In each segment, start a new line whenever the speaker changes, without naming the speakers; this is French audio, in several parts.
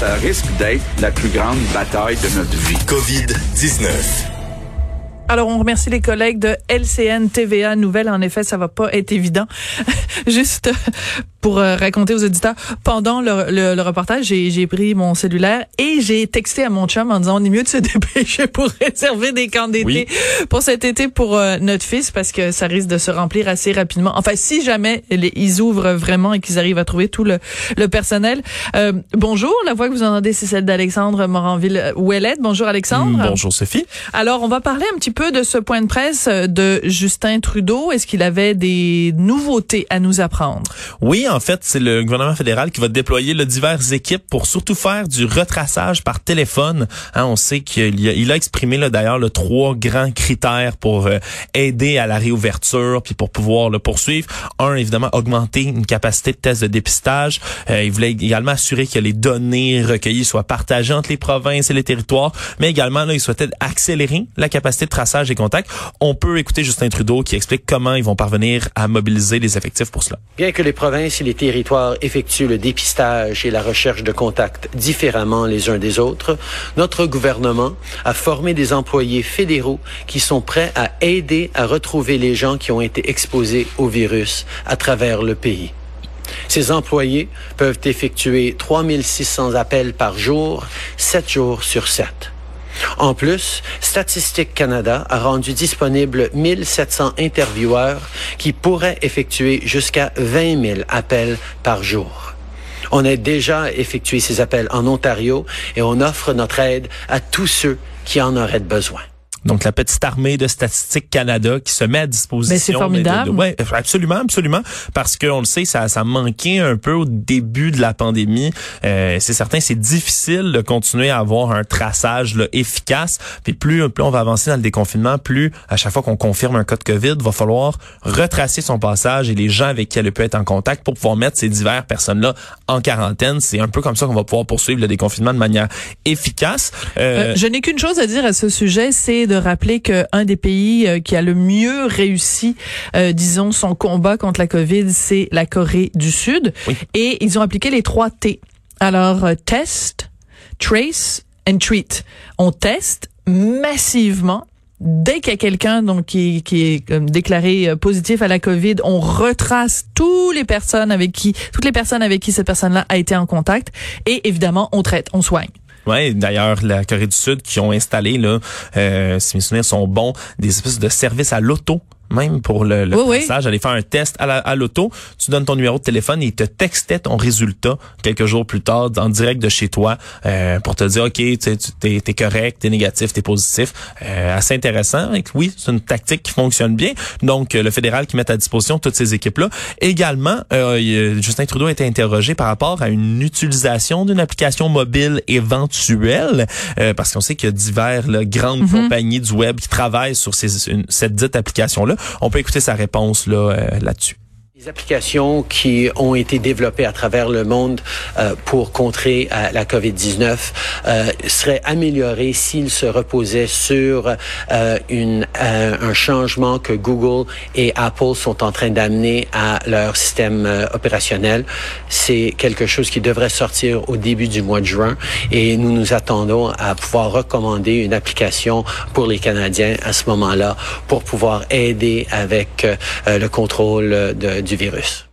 Ça risque d'être la plus grande bataille de notre vie.
COVID-19.
Alors, on remercie les collègues de LCN TVA Nouvelle. En effet, ça va pas être évident. Juste pour euh, raconter aux auditeurs, pendant le, le, reportage, j'ai pris mon cellulaire et j'ai texté à mon chum en disant on est mieux de se dépêcher pour réserver des camps d'été pour cet été pour euh, notre fils parce que ça risque de se remplir assez rapidement. Enfin, si jamais les, ils ouvrent vraiment et qu'ils arrivent à trouver tout le, le personnel. Euh, bonjour, la voix que vous entendez, c'est celle d'Alexandre Moranville-Ouellette. Bonjour Alexandre.
Bonjour Sophie.
Alors, on va parler un petit peu de ce point de presse de Justin Trudeau. Est-ce qu'il avait des nouveautés à nous apprendre?
Oui, en fait, c'est le gouvernement fédéral qui va déployer le diverses équipes pour surtout faire du retraçage par téléphone. Hein, on sait qu'il a, il a exprimé d'ailleurs le trois grands critères pour euh, aider à la réouverture puis pour pouvoir le poursuivre. Un, évidemment, augmenter une capacité de test de dépistage. Euh, il voulait également assurer que les données recueillies soient partagées entre les provinces et les territoires, mais également là, il souhaitait accélérer la capacité de traçage et contact. On peut écouter Justin Trudeau qui explique comment ils vont parvenir à mobiliser les effectifs pour cela.
Bien que les provinces et les territoires effectuent le dépistage et la recherche de contacts différemment les uns des autres, notre gouvernement a formé des employés fédéraux qui sont prêts à aider à retrouver les gens qui ont été exposés au virus à travers le pays. Ces employés peuvent effectuer 3600 appels par jour, 7 jours sur 7. En plus, Statistique Canada a rendu disponible 1700 intervieweurs qui pourraient effectuer jusqu'à 20 000 appels par jour. On a déjà effectué ces appels en Ontario et on offre notre aide à tous ceux qui en auraient besoin.
Donc la petite armée de Statistique Canada qui se met à disposition.
Mais c'est formidable.
ouais, absolument, absolument, parce qu'on le sait, ça, ça manquait un peu au début de la pandémie. Euh, c'est certain, c'est difficile de continuer à avoir un traçage là, efficace. Puis plus, plus on va avancer dans le déconfinement, plus à chaque fois qu'on confirme un cas de COVID, va falloir retracer son passage et les gens avec qui elle peut être en contact pour pouvoir mettre ces diverses personnes-là en quarantaine. C'est un peu comme ça qu'on va pouvoir poursuivre le déconfinement de manière efficace.
Euh, euh, je n'ai qu'une chose à dire à ce sujet, c'est de rappeler qu'un des pays euh, qui a le mieux réussi, euh, disons, son combat contre la COVID, c'est la Corée du Sud. Et ils ont appliqué les trois T. Alors, euh, test, trace and treat. On teste massivement dès qu'il y a quelqu'un donc qui, qui est déclaré positif à la Covid, on retrace toutes les personnes avec qui toutes les personnes avec qui cette personne-là a été en contact et évidemment on traite, on soigne.
D'ailleurs, la Corée du Sud qui ont installé, là, euh, si mes souvenirs sont bons, des espèces de services à l'auto même pour le, le oui, passage, aller faire un test à l'auto, tu donnes ton numéro de téléphone et il te textait ton résultat quelques jours plus tard en direct de chez toi euh, pour te dire, OK, tu es, es, correct, t'es négatif, t'es positif. Euh, assez intéressant. Et oui, c'est une tactique qui fonctionne bien. Donc, le fédéral qui met à disposition toutes ces équipes-là. Également, euh, Justin Trudeau a été interrogé par rapport à une utilisation d'une application mobile éventuelle, euh, parce qu'on sait qu'il y a divers là, grandes mm-hmm. compagnies du web qui travaillent sur ces, une, cette dite application-là. On peut écouter sa réponse là, euh, là-dessus.
Les applications qui ont été développées à travers le monde euh, pour contrer euh, la COVID-19 euh, seraient améliorées s'ils se reposaient sur euh, une, un changement que Google et Apple sont en train d'amener à leur système opérationnel. C'est quelque chose qui devrait sortir au début du mois de juin et nous nous attendons à pouvoir recommander une application pour les Canadiens à ce moment-là pour pouvoir aider avec le contrôle de, du virus.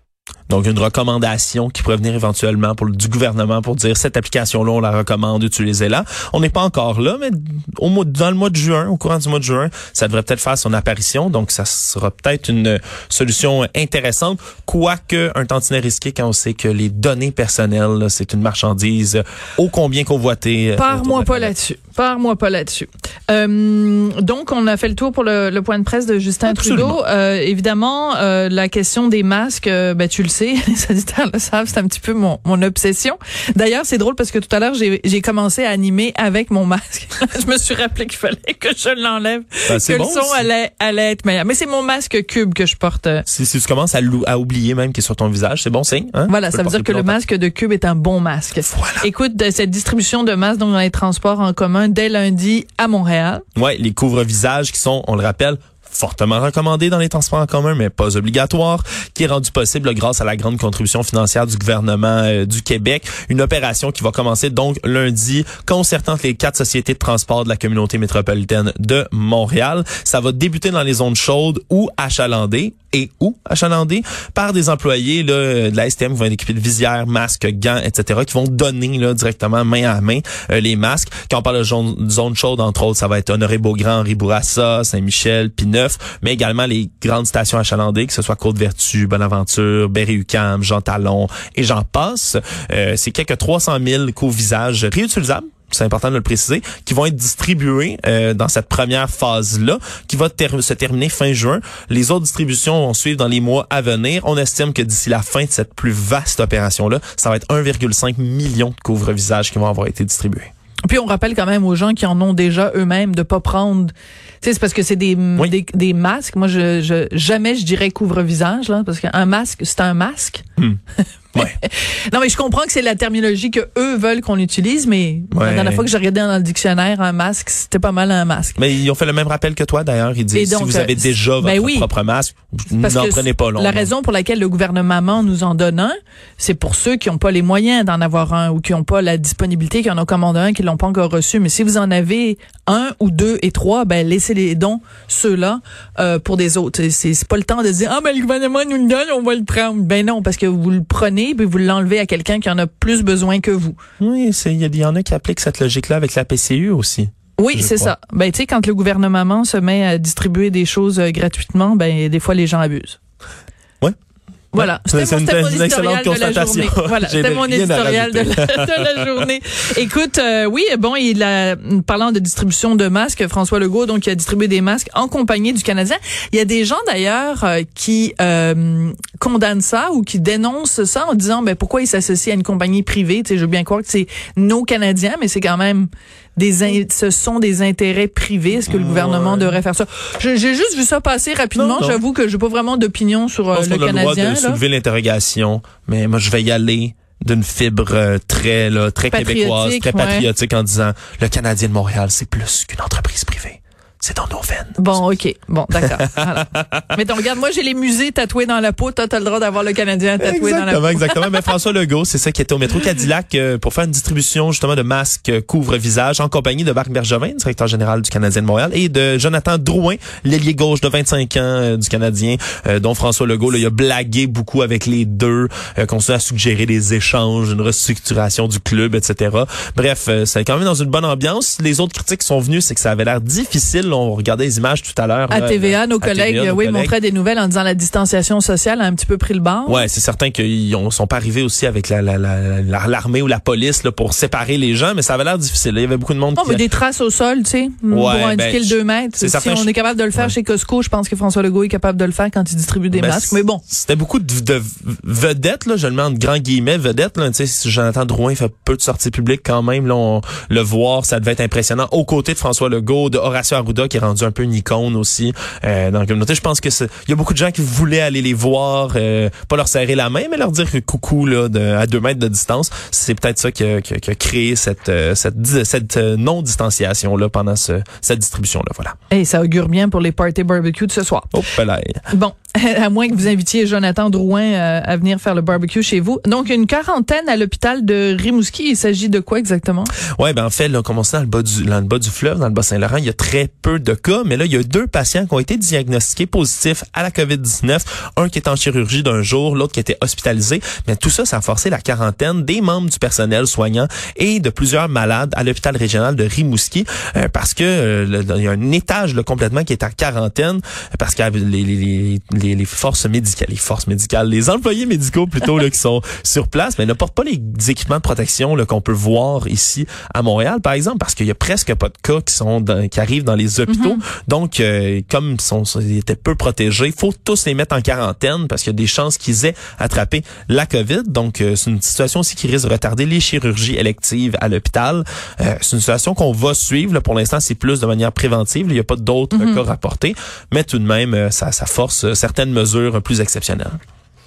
Donc, une recommandation qui pourrait venir éventuellement pour, du gouvernement pour dire cette application-là, on la recommande, utilisez-la. On n'est pas encore là, mais au mois, dans le mois de juin, au courant du mois de juin, ça devrait peut-être faire son apparition. Donc, ça sera peut-être une solution intéressante, quoique un tantinet risqué quand on sait que les données personnelles, c'est une marchandise ô combien convoitée.
Pars-moi pas là-dessus. Pars-moi pas là-dessus. Euh, donc, on a fait le tour pour le, le point de presse de Justin Trudeau. Euh, évidemment, euh, la question des masques, euh, ben, tu le sais, les auditeurs le savent, c'est un petit peu mon, mon obsession. D'ailleurs, c'est drôle parce que tout à l'heure, j'ai commencé à animer avec mon masque. je me suis rappelé qu'il fallait que je l'enlève, ben, que le son allait, allait être meilleur. Mais c'est mon masque cube que je porte.
Si, si tu commences à, à oublier même qu'il est sur ton visage, c'est bon signe. Hein?
Voilà, ça veut dire que le masque de cube est un bon masque. Voilà. Écoute, cette distribution de masques dans les transports en commun, dès lundi à Montréal.
Ouais, les couvre-visages qui sont, on le rappelle, fortement recommandé dans les transports en commun, mais pas obligatoire, qui est rendu possible grâce à la grande contribution financière du gouvernement euh, du Québec. Une opération qui va commencer donc lundi, concertant les quatre sociétés de transport de la communauté métropolitaine de Montréal. Ça va débuter dans les zones chaudes ou achalandées et ou achalandées par des employés là, de la STM qui vont être équipés de visières, masques, gants, etc., qui vont donner là, directement main à main euh, les masques. Quand on parle de zone, zone chaude, entre autres, ça va être Honoré Beaugrand, Henri Bourassa, Saint-Michel, Pinot mais également les grandes stations achalandées, que ce soit Côte-Vertu, Bonaventure, Berry-UQAM, Jean Talon et j'en passe. Euh, c'est quelques 300 000 co-visages réutilisables c'est important de le préciser, qui vont être distribués euh, dans cette première phase-là, qui va se terminer fin juin. Les autres distributions vont suivre dans les mois à venir. On estime que d'ici la fin de cette plus vaste opération-là, ça va être 1,5 million de couvre-visages qui vont avoir été distribués.
Puis on rappelle quand même aux gens qui en ont déjà eux-mêmes de pas prendre. Tu sais, c'est parce que c'est des, des, masques. Moi, je, je jamais je dirais couvre-visage là, parce qu'un masque, c'est un masque. Hmm. non, mais je comprends que c'est la terminologie que eux veulent qu'on utilise, mais la dernière fois que j'ai regardé dans le dictionnaire, un masque, c'était pas mal un masque.
Mais ils ont fait le même rappel que toi, d'ailleurs. Ils disent, si vous avez euh, déjà ben votre propre masque, n'en prenez pas long.
La raison pour laquelle le gouvernement nous en donne un, c'est pour ceux qui n'ont pas les moyens d'en avoir un ou qui n'ont pas la disponibilité, qui en ont commandé un, qui l'ont pas encore reçu. Mais si vous en avez un ou deux et trois, ben laissez les dons ceux-là euh, pour des autres. C'est pas le temps de dire ah ben le gouvernement nous le donne, on va le prendre. Ben non, parce que vous le prenez puis vous l'enlevez à quelqu'un qui en a plus besoin que vous.
Oui, il y, en a qui appliquent cette logique-là avec la PCU aussi.
Oui, c'est ça. Ben tu sais quand le gouvernement se met à distribuer des choses euh, gratuitement, ben des fois les gens abusent. Voilà, c'était mon, une excellente constatation. Voilà, c'était mon éditorial de la, journée. Écoute, euh, oui, bon, il a parlant de distribution de masques, François Legault donc il a distribué des masques en compagnie du Canadien. Il y a des gens d'ailleurs euh, qui euh, condamnent ça ou qui dénoncent ça en disant ben pourquoi il s'associe à une compagnie privée, tu sais, je veux bien croire que c'est nos Canadiens, mais c'est quand même des ce sont des intérêts privés. Est-ce que le gouvernement devrait faire ça J'ai juste vu ça passer rapidement. J'avoue que j'ai pas vraiment d'opinion sur euh, le Canadien.
Je soulever l'interrogation, mais moi je vais y aller d'une fibre euh, très là, très québécoise, très patriotique en disant le Canadien de Montréal, c'est plus qu'une entreprise privée c'est dans nos veines.
Bon, OK. Bon, d'accord. Mais donc, regarde, moi, j'ai les musées tatoués dans la peau. Toi, t'as le droit d'avoir le Canadien tatoué
dans
la peau.
Exactement, Mais François Legault, c'est ça qui était au métro Cadillac euh, pour faire une distribution, justement, de masques euh, couvre-visage en compagnie de Marc Bergevin, directeur général du Canadien de Montréal, et de Jonathan Drouin, l'ailier gauche de 25 ans euh, du Canadien, dont François Legault, là, il a blagué beaucoup avec les deux, qu'on a suggéré des échanges, une restructuration du club, etc. Bref, c'est quand même dans une bonne ambiance. Les autres critiques qui sont venues, c'est que ça avait l'air difficile on regardait les images tout à l'heure.
À TVA, nos collègues, oui, montraient des nouvelles en disant la distanciation sociale a un petit peu pris le bord.
Ouais, c'est certain qu'ils ne sont pas arrivés aussi avec la, l'armée ou la police là, pour séparer les gens, mais ça avait l'air difficile. Il y avait beaucoup de monde.
Non, mais des traces au sol, tu sais, pour indiquer ben, le 2 mètres. Si on est capable de le faire chez Costco, je pense que François Legault est capable de le faire quand il distribue des ben, masques. Mais bon.
C'était beaucoup de, vedettes, là, je le mets en grand guillemets, vedettes. Là, si Jonathan Drouin fait peu de sorties publiques quand même, là, le voir, ça devait être impressionnant. Aux côtés de François Legault, de Horacio Arruda qui est rendu un peu une icône aussi euh, dans la communauté. Je pense que il y a beaucoup de gens qui voulaient aller les voir, euh, pas leur serrer la main, mais leur dire coucou là, de, à deux mètres de distance. C'est peut-être ça qui a, qui, a, créé cette euh, cette, cette non distanciation là pendant ce, cette distribution là. Voilà.
Et ça augure bien pour les parties barbecue de ce soir.
Oh,
bon, à moins que vous invitiez Jonathan Drouin à venir faire le barbecue chez vous. Donc une quarantaine à l'hôpital de Rimouski. Il s'agit de quoi exactement?
Ouais, ben en fait, là, comme on dans le bas du dans le bas du fleuve, dans le bas Saint-Laurent, il y a très peu de cas, mais là il y a deux patients qui ont été diagnostiqués positifs à la COVID-19. Un qui est en chirurgie d'un jour, l'autre qui était hospitalisé. Mais tout ça, ça a forcé la quarantaine des membres du personnel soignant et de plusieurs malades à l'hôpital régional de Rimouski parce que il y a un étage là, complètement qui est en quarantaine parce que les, les, les les, forces médicales, les forces médicales, les employés médicaux plutôt là, qui sont sur place, mais ne portent pas les équipements de protection qu'on peut voir ici à Montréal, par exemple, parce qu'il y a presque pas de cas qui sont qui arrivent dans les hôpitaux. Mhm. Donc, euh, comme ils, sont, ils étaient peu protégés, faut tous les mettre en quarantaine parce qu'il y a des chances qu'ils aient attrapé la COVID. Donc, euh, c'est une situation aussi qui risque de retarder les chirurgies électives à l'hôpital. Euh, c'est une situation qu'on va suivre. Pour l'instant, c'est plus de manière préventive. Il n'y a pas d'autres mhm. cas rapportés, mais tout de même, ça, ça force certaines mesures plus exceptionnelles.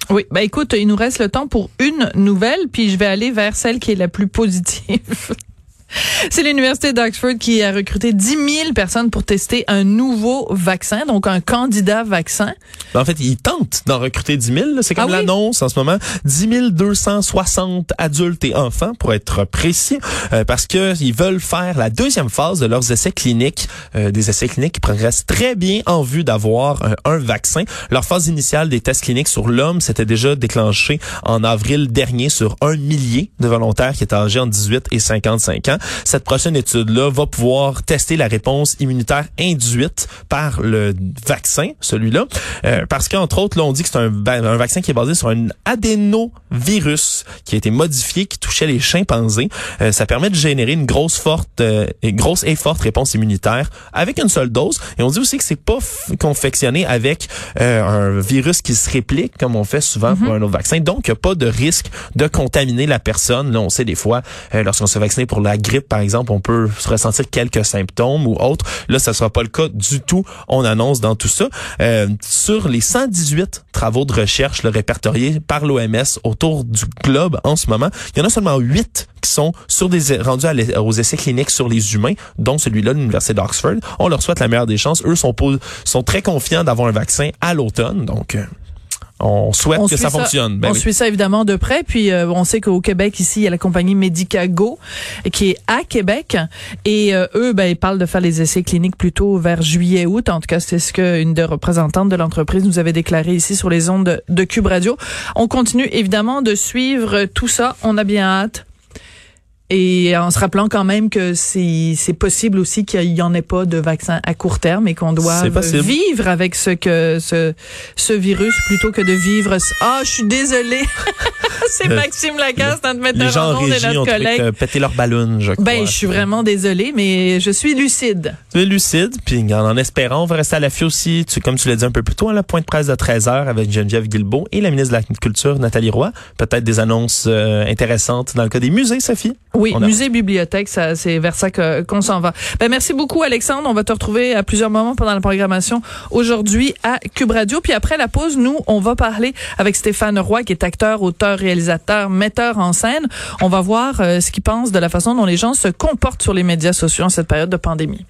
Oui, ben écoute, il nous reste le temps pour une nouvelle, puis je vais aller vers celle qui est la plus positive. C'est l'Université d'Oxford qui a recruté 10 000 personnes pour tester un nouveau vaccin, donc un candidat vaccin.
Ben, en fait, ils tentent d'en recruter 10 000. C'est comme ah l'annonce en ce moment. 10 260 adultes et enfants, pour être précis, euh, parce que ils veulent faire la deuxième phase de leurs essais cliniques, euh, des essais cliniques qui progressent très bien en vue d'avoir un, un, vaccin. Leur phase initiale des tests cliniques sur l'homme s'était déjà déclenchée en avril dernier sur un millier de volontaires qui étaient âgés entre 18 et 55 ans cette prochaine étude-là va pouvoir tester la réponse immunitaire induite par le vaccin, celui-là, euh, parce qu'entre autres, là, on dit que c'est un, un, vaccin qui est basé sur un adénovirus qui a été modifié, qui touchait les chimpanzés. Euh, ça permet de générer une grosse forte, euh, une grosse et forte réponse immunitaire avec une seule dose. Et on dit aussi que c'est pas confectionné avec un virus qui se réplique comme on fait souvent pour mhm. un autre vaccin. Donc, il n'y a pas de risque de contaminer la personne. Là, on sait des fois, lorsqu'on se vaccine pour la grippe, par exemple, on peut se ressentir quelques symptômes ou autres. Là, ça sera pas le cas du tout. On annonce dans tout ça. Euh, sur les 118 travaux de recherche le répertoriés par l'OMS autour du globe en ce moment, il y en a seulement 8 qui sont sur des rendus aux essais cliniques sur les humains, dont celui-là de l'université d'Oxford. On leur souhaite la meilleure des chances. Eux sont, sont très confiants d'avoir un vaccin à l'automne. Donc, euh, on souhaite que ça, fonctionne.
Ben on suit ça évidemment de près. Puis euh, on sait qu'au Québec ici, il y a la compagnie Medicago qui est à Québec et euh, eux, ben ils parlent de faire les essais cliniques plutôt vers juillet-août. En tout cas, c'est ce qu'une des représentantes de l'entreprise nous avait déclaré ici sur les ondes de, de Cube Radio. On continue évidemment de suivre tout ça. On a bien hâte et en se rappelant quand même que c'est c'est possible aussi qu'il y en ait pas de vaccin à court terme et qu'on doit vivre avec ce que ce ce virus plutôt que de vivre ah je suis désolée c'est Maxime Lacasse notre metteur en ondes et notre collègue
ont péter leur ballon je crois.
Ben je suis vraiment désolée mais je suis lucide.
Tu es lucide puis en, espérant on va rester à l'affût aussi tu, comme tu l'as dit un peu plus tôt à la pointe presse de 13h avec Geneviève Guilbeault et la ministre de la Culture Nathalie Roy peut-être des annonces euh, intéressantes dans le cas des musées Sophie?
Oui, musée, bibliothèque, ça, c'est vers ça qu'on s'en va. Ben, merci beaucoup, Alexandre. On va te retrouver à plusieurs moments pendant la programmation aujourd'hui à Cube Radio. Puis après la pause, nous, on va parler avec Stéphane Roy, qui est acteur, auteur, réalisateur, metteur en scène. On va voir euh, ce qu'il pense de la façon dont les gens se comportent sur les médias sociaux en cette période de pandémie.